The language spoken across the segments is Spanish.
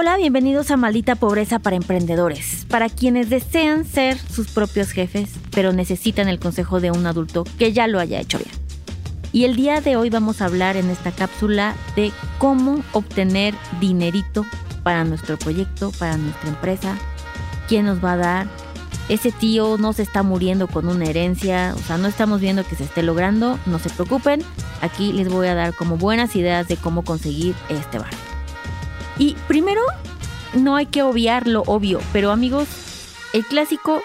Hola, bienvenidos a Maldita Pobreza para Emprendedores, para quienes desean ser sus propios jefes, pero necesitan el consejo de un adulto que ya lo haya hecho bien. Y el día de hoy vamos a hablar en esta cápsula de cómo obtener dinerito para nuestro proyecto, para nuestra empresa, quién nos va a dar. Ese tío no se está muriendo con una herencia, o sea, no estamos viendo que se esté logrando, no se preocupen, aquí les voy a dar como buenas ideas de cómo conseguir este bar. Y primero, no hay que obviar lo obvio, pero amigos, el clásico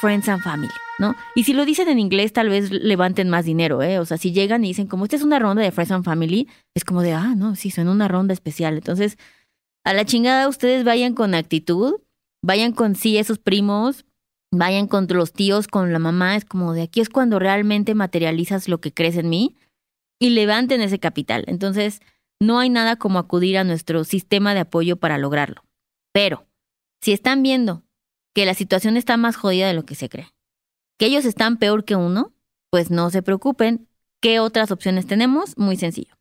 Friends and Family, ¿no? Y si lo dicen en inglés, tal vez levanten más dinero, ¿eh? O sea, si llegan y dicen, como esta es una ronda de Friends and Family, es como de, ah, no, sí, son una ronda especial. Entonces, a la chingada, ustedes vayan con actitud, vayan con sí esos primos, vayan con los tíos, con la mamá, es como de aquí es cuando realmente materializas lo que crees en mí y levanten ese capital. Entonces, no hay nada como acudir a nuestro sistema de apoyo para lograrlo. Pero, si están viendo que la situación está más jodida de lo que se cree, que ellos están peor que uno, pues no se preocupen. ¿Qué otras opciones tenemos? Muy sencillo.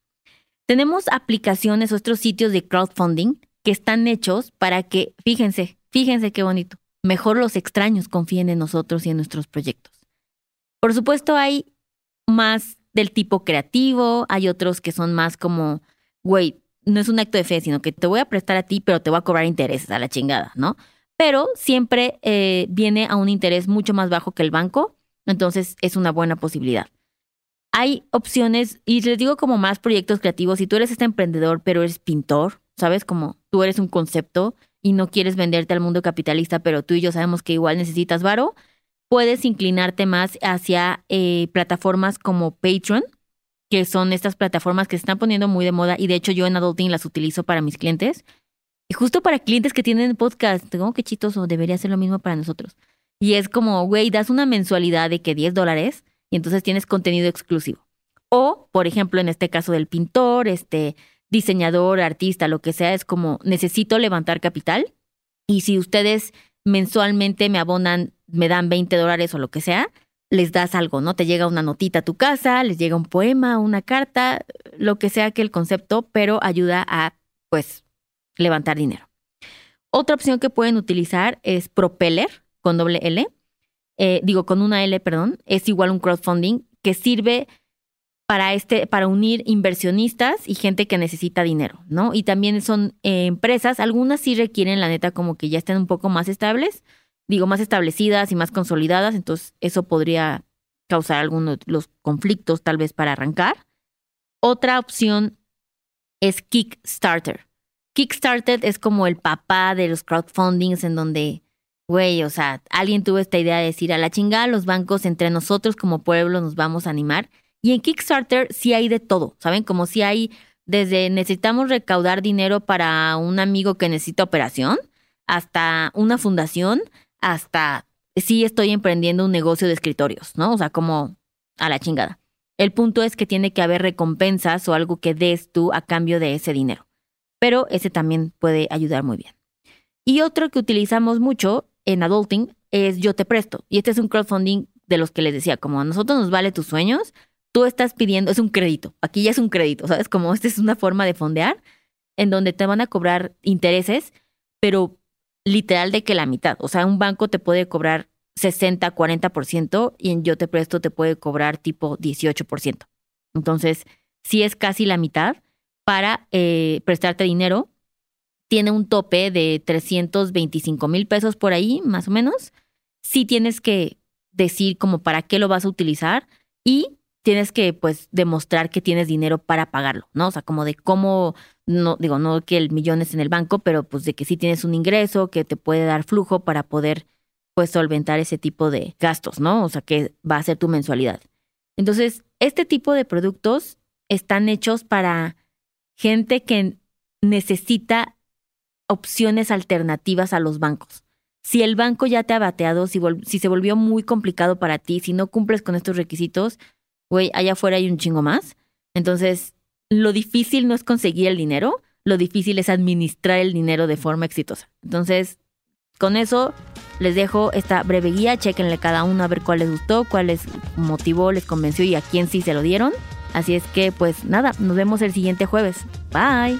Tenemos aplicaciones, otros sitios de crowdfunding que están hechos para que, fíjense, fíjense qué bonito, mejor los extraños confíen en nosotros y en nuestros proyectos. Por supuesto, hay más del tipo creativo, hay otros que son más como güey, no es un acto de fe, sino que te voy a prestar a ti, pero te voy a cobrar intereses a la chingada, ¿no? Pero siempre eh, viene a un interés mucho más bajo que el banco, entonces es una buena posibilidad. Hay opciones, y les digo como más proyectos creativos, si tú eres este emprendedor, pero eres pintor, ¿sabes? Como tú eres un concepto y no quieres venderte al mundo capitalista, pero tú y yo sabemos que igual necesitas varo, puedes inclinarte más hacia eh, plataformas como Patreon, que son estas plataformas que se están poniendo muy de moda y de hecho yo en Adulting las utilizo para mis clientes. Y justo para clientes que tienen podcast, tengo que chitoso, debería ser lo mismo para nosotros. Y es como, güey, das una mensualidad de que 10 dólares y entonces tienes contenido exclusivo. O, por ejemplo, en este caso del pintor, este diseñador, artista, lo que sea, es como necesito levantar capital y si ustedes mensualmente me abonan, me dan 20 dólares o lo que sea, les das algo, ¿no? Te llega una notita a tu casa, les llega un poema, una carta, lo que sea que el concepto, pero ayuda a, pues, levantar dinero. Otra opción que pueden utilizar es Propeller, con doble L, eh, digo, con una L, perdón, es igual un crowdfunding que sirve para, este, para unir inversionistas y gente que necesita dinero, ¿no? Y también son eh, empresas, algunas sí requieren, la neta, como que ya estén un poco más estables, digo, más establecidas y más consolidadas, entonces eso podría causar algunos los conflictos tal vez para arrancar. Otra opción es Kickstarter. Kickstarter es como el papá de los crowdfundings en donde, güey, o sea, alguien tuvo esta idea de decir a la chingada los bancos entre nosotros como pueblo nos vamos a animar. Y en Kickstarter sí hay de todo, ¿saben? Como si hay desde necesitamos recaudar dinero para un amigo que necesita operación, hasta una fundación, hasta sí estoy emprendiendo un negocio de escritorios, ¿no? O sea, como a la chingada. El punto es que tiene que haber recompensas o algo que des tú a cambio de ese dinero. Pero ese también puede ayudar muy bien. Y otro que utilizamos mucho en Adulting es Yo te presto. Y este es un crowdfunding de los que les decía, como a nosotros nos vale tus sueños, tú estás pidiendo, es un crédito. Aquí ya es un crédito, ¿sabes? Como esta es una forma de fondear en donde te van a cobrar intereses, pero literal de que la mitad. O sea, un banco te puede cobrar 60, 40% y en Yo Te Presto te puede cobrar tipo 18%. Entonces, si es casi la mitad para eh, prestarte dinero. Tiene un tope de 325 mil pesos por ahí, más o menos. Sí tienes que decir como para qué lo vas a utilizar y tienes que pues demostrar que tienes dinero para pagarlo, ¿no? O sea, como de cómo no digo, no que el millón es en el banco, pero pues de que sí tienes un ingreso que te puede dar flujo para poder pues solventar ese tipo de gastos, ¿no? O sea, que va a ser tu mensualidad. Entonces, este tipo de productos están hechos para gente que necesita opciones alternativas a los bancos. Si el banco ya te ha bateado, si, si se volvió muy complicado para ti, si no cumples con estos requisitos, güey, allá afuera hay un chingo más. Entonces, lo difícil no es conseguir el dinero, lo difícil es administrar el dinero de forma exitosa. Entonces, con eso les dejo esta breve guía, chequenle cada uno a ver cuál les gustó, cuál les motivó, les convenció y a quién sí se lo dieron. Así es que, pues nada, nos vemos el siguiente jueves. Bye.